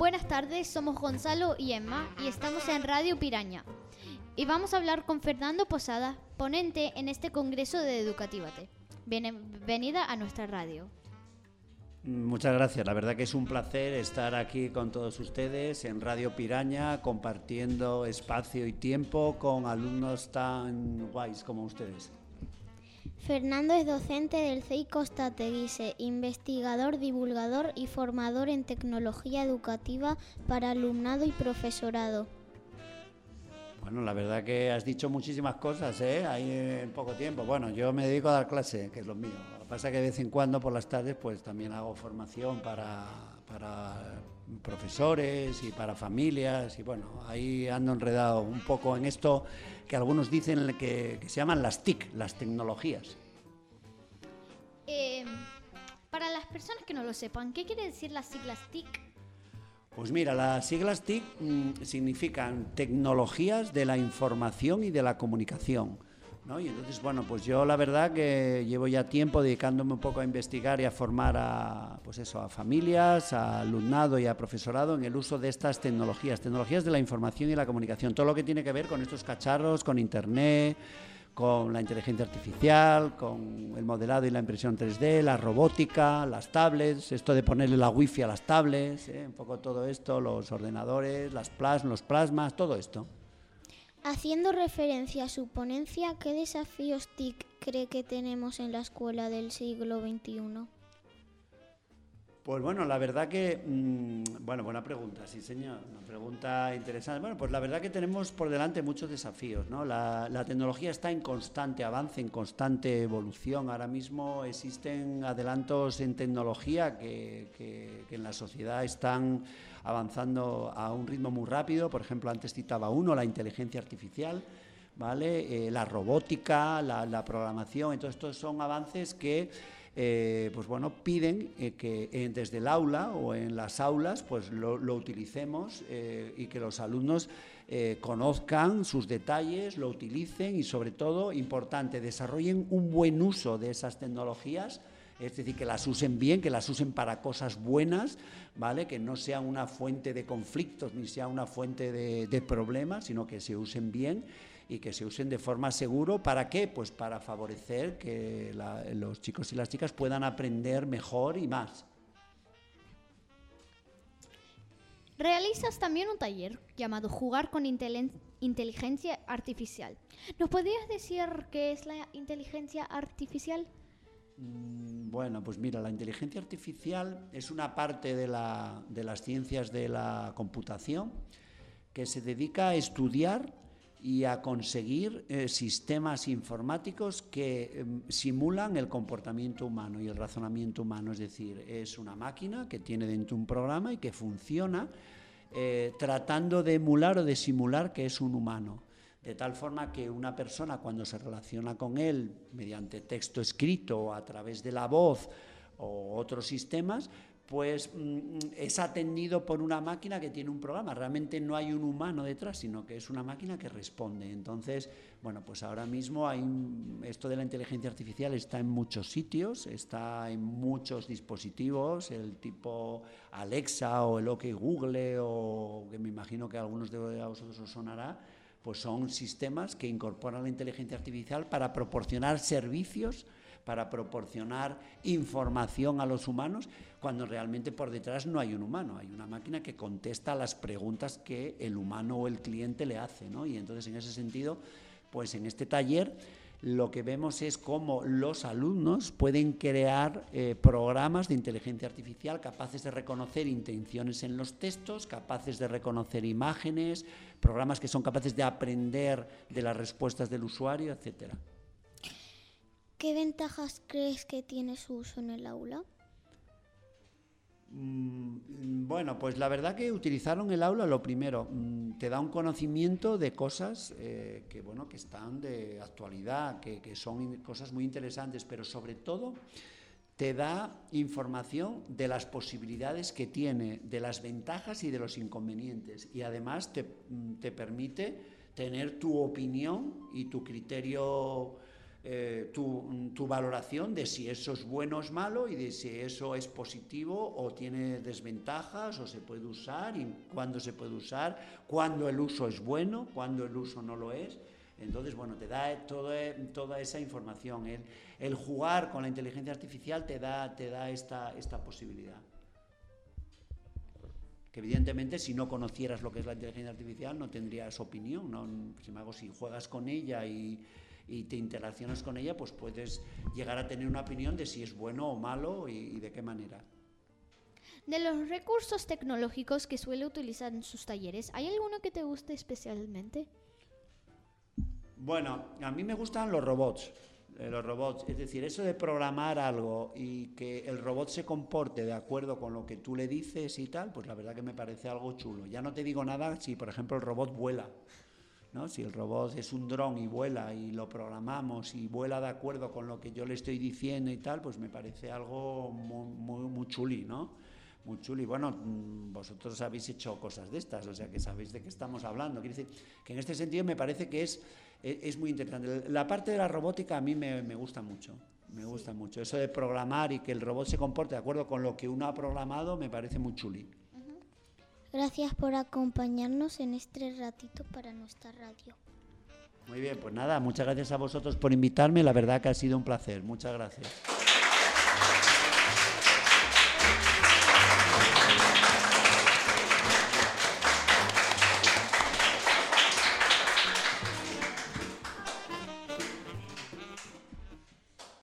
Buenas tardes, somos Gonzalo y Emma y estamos en Radio Piraña. Y vamos a hablar con Fernando Posada, ponente en este Congreso de Educatívate. Bienvenida a nuestra radio. Muchas gracias, la verdad que es un placer estar aquí con todos ustedes en Radio Piraña, compartiendo espacio y tiempo con alumnos tan guays como ustedes. Fernando es docente del CEI Costa Teguise, investigador, divulgador y formador en tecnología educativa para alumnado y profesorado. Bueno, la verdad que has dicho muchísimas cosas, ¿eh? Ahí en poco tiempo. Bueno, yo me dedico a dar clase, que es lo mío. Lo que pasa es que de vez en cuando por las tardes pues también hago formación para, profesores y para familias y bueno, ahí ando enredado un poco en esto que algunos dicen que, se llaman las TIC, las tecnologías. Eh, para las personas que no lo sepan, ¿qué quiere decir las siglas TIC? Pues mira, las siglas TIC mm, significan tecnologías de la información y de la comunicación. Y entonces, bueno, pues yo la verdad que llevo ya tiempo dedicándome un poco a investigar y a formar a, pues eso, a familias, a alumnado y a profesorado en el uso de estas tecnologías, tecnologías de la información y la comunicación, todo lo que tiene que ver con estos cacharros, con Internet, con la inteligencia artificial, con el modelado y la impresión 3D, la robótica, las tablets, esto de ponerle la wifi a las tablets, ¿eh? un poco todo esto, los ordenadores, las plas los plasmas, todo esto. Haciendo referencia a su ponencia, ¿qué desafíos TIC cree que tenemos en la escuela del siglo XXI? Pues bueno, la verdad que, mm, bueno, buena pregunta, sí señor, una pregunta interesante. Bueno, pues la verdad que tenemos por delante muchos desafíos, ¿no? La, tecnología está en constante avance, en constante evolución. Ahora mismo existen adelantos en tecnología que, en la sociedad están avanzando a un ritmo muy rápido. Por ejemplo, antes citaba uno, la inteligencia artificial. ¿Vale? Eh, la robótica, la, la programación, entonces estos son avances que eh, pues bueno, piden eh, que eh, desde el aula o en las aulas pues lo, utilicemos y que los alumnos conozcan sus detalles, lo utilicen y sobre todo, importante, desarrollen un buen uso de esas tecnologías es decir, que las usen bien, que las usen para cosas buenas, ¿vale? Que no sean una fuente de conflictos ni sea una fuente de, de problemas, sino que se usen bien y que se usen de forma seguro. ¿Para qué? Pues para favorecer que los chicos y las chicas puedan aprender mejor y más. Realizas también un taller llamado Jugar con Inteligencia Artificial. ¿Nos podrías decir qué es la inteligencia artificial? Mm, bueno, pues mira, la inteligencia artificial es una parte de, de las ciencias de la computación que se dedica a estudiar y a conseguir eh, sistemas informáticos que em, simulan el comportamiento humano y el razonamiento humano. Es decir, es una máquina que tiene dentro un programa y que funciona eh, tratando de emular o de simular que es un humano. De tal forma que una persona cuando se relaciona con él mediante texto escrito o a través de la voz o otros sistemas, pues mm, es atendido por una máquina que tiene un programa. Realmente no hay un humano detrás, sino que es una máquina que responde. Entonces, bueno, pues ahora mismo hay esto de la inteligencia artificial está en muchos sitios, está en muchos dispositivos, el tipo Alexa o el OK Google o que me imagino que a algunos de vosotros os sonará, pues son sistemas que incorporan la inteligencia artificial para proporcionar servicios para proporcionar información a los humanos, cuando realmente por detrás no hay un humano, hay una máquina que contesta las preguntas que el humano o el cliente le hace. Y entonces, en ese sentido, pues en este taller lo que vemos es cómo los alumnos pueden crear eh, programas de inteligencia artificial capaces de reconocer intenciones en los textos, capaces de reconocer imágenes, programas que son capaces de aprender de las respuestas del usuario, etcétera. ¿Qué ventajas crees que tiene su uso en el aula? Mm, bueno, pues la verdad que utilizaron el aula lo primero, mm, te da un conocimiento de cosas eh, que bueno que están de actualidad, que, que, son cosas muy interesantes, pero sobre todo te da información de las posibilidades que tiene, de las ventajas y de los inconvenientes, y además te, mm, te permite tener tu opinión y tu criterio eh, tu, valoración de si eso es bueno o es malo y de si eso es positivo o tiene desventajas o se puede usar y cuándo se puede usar, cuándo el uso es bueno, cuándo el uso no lo es. Entonces, bueno, te da toda, esa información. El, jugar con la inteligencia artificial te da, esta posibilidad. Que evidentemente si no conocieras lo que es la inteligencia artificial no tendrías opinión. ¿no? Sin embargo, si juegas con ella y, y te interaccionas con ella, pues puedes llegar a tener una opinión de si es bueno o malo y, y de qué manera. De los recursos tecnológicos que suele utilizar en sus talleres, ¿hay alguno que te guste especialmente? Bueno, a mí me gustan los robots. Eh, los robots, es decir, eso de programar algo y que el robot se comporte de acuerdo con lo que tú le dices y tal, pues la verdad que me parece algo chulo. Ya no te digo nada si, por ejemplo, el robot vuela. ¿No? Si el robot es un dron y vuela y lo programamos y vuela de acuerdo con lo que yo le estoy diciendo y tal, pues me parece algo muy, muy, muy chuli, ¿no? Muy chuli. Bueno, mm, vosotros habéis hecho cosas de estas, o sea que sabéis de qué estamos hablando. Quiere decir que en este sentido me parece que es, es muy interesante. La parte de la robótica a mí me, me gusta mucho. Me gusta mucho. Eso de programar y que el robot se comporte de acuerdo con lo que uno ha programado me parece muy chuli. Gracias por acompañarnos en este ratito para nuestra radio. Muy bien, pues nada, muchas gracias a vosotros por invitarme. La verdad que ha sido un placer. Muchas gracias.